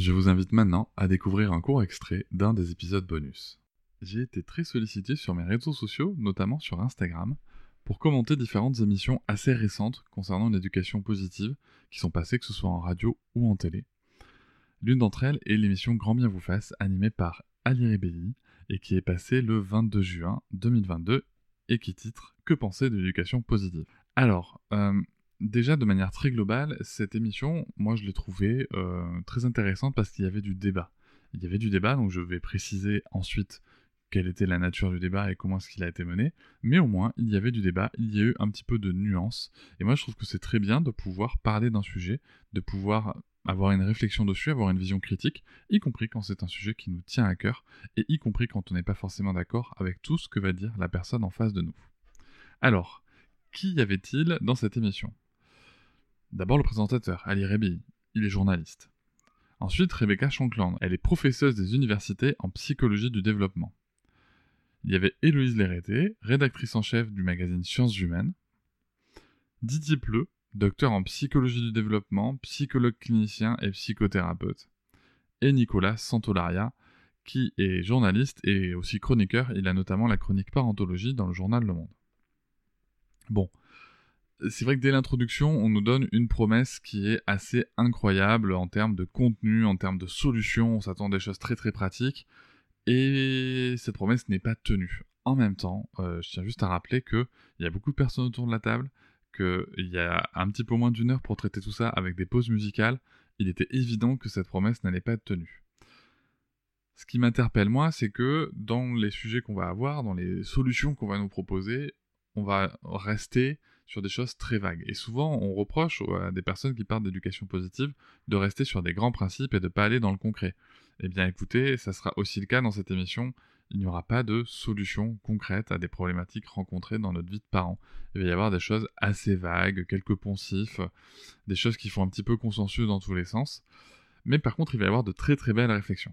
Je vous invite maintenant à découvrir un court extrait d'un des épisodes bonus. J'ai été très sollicité sur mes réseaux sociaux, notamment sur Instagram, pour commenter différentes émissions assez récentes concernant l'éducation positive qui sont passées que ce soit en radio ou en télé. L'une d'entre elles est l'émission Grand Bien vous fasse animée par Ali Rebelli et qui est passée le 22 juin 2022 et qui titre Que penser de l'éducation positive? Alors, euh, déjà de manière très globale, cette émission, moi je l'ai trouvée euh, très intéressante parce qu'il y avait du débat. Il y avait du débat, donc je vais préciser ensuite quelle était la nature du débat et comment est-ce qu'il a été mené, mais au moins il y avait du débat, il y a eu un petit peu de nuance, et moi je trouve que c'est très bien de pouvoir parler d'un sujet, de pouvoir avoir une réflexion dessus, avoir une vision critique, y compris quand c'est un sujet qui nous tient à cœur, et y compris quand on n'est pas forcément d'accord avec tout ce que va dire la personne en face de nous. Alors, qui y avait-il dans cette émission? D'abord le présentateur, Ali Rebi, il est journaliste. Ensuite, Rebecca Shankland, elle est professeuse des universités en psychologie du développement. Il y avait Héloïse Léreté, rédactrice en chef du magazine Sciences Humaines. Didier Pleu, docteur en psychologie du développement, psychologue clinicien et psychothérapeute. Et Nicolas Santolaria, qui est journaliste et aussi chroniqueur, il a notamment la chronique parentologie dans le journal Le Monde. Bon, c'est vrai que dès l'introduction, on nous donne une promesse qui est assez incroyable en termes de contenu, en termes de solutions, on s'attend à des choses très très pratiques, et cette promesse n'est pas tenue. En même temps, euh, je tiens juste à rappeler qu'il y a beaucoup de personnes autour de la table, qu'il y a un petit peu moins d'une heure pour traiter tout ça avec des pauses musicales, il était évident que cette promesse n'allait pas être tenue. Ce qui m'interpelle moi, c'est que dans les sujets qu'on va avoir, dans les solutions qu'on va nous proposer, on va rester sur des choses très vagues. Et souvent, on reproche à des personnes qui parlent d'éducation positive de rester sur des grands principes et de ne pas aller dans le concret. Eh bien écoutez, ça sera aussi le cas dans cette émission il n'y aura pas de solution concrète à des problématiques rencontrées dans notre vie de parent. Il va y avoir des choses assez vagues, quelques poncifs, des choses qui font un petit peu consensus dans tous les sens. Mais par contre, il va y avoir de très très belles réflexions.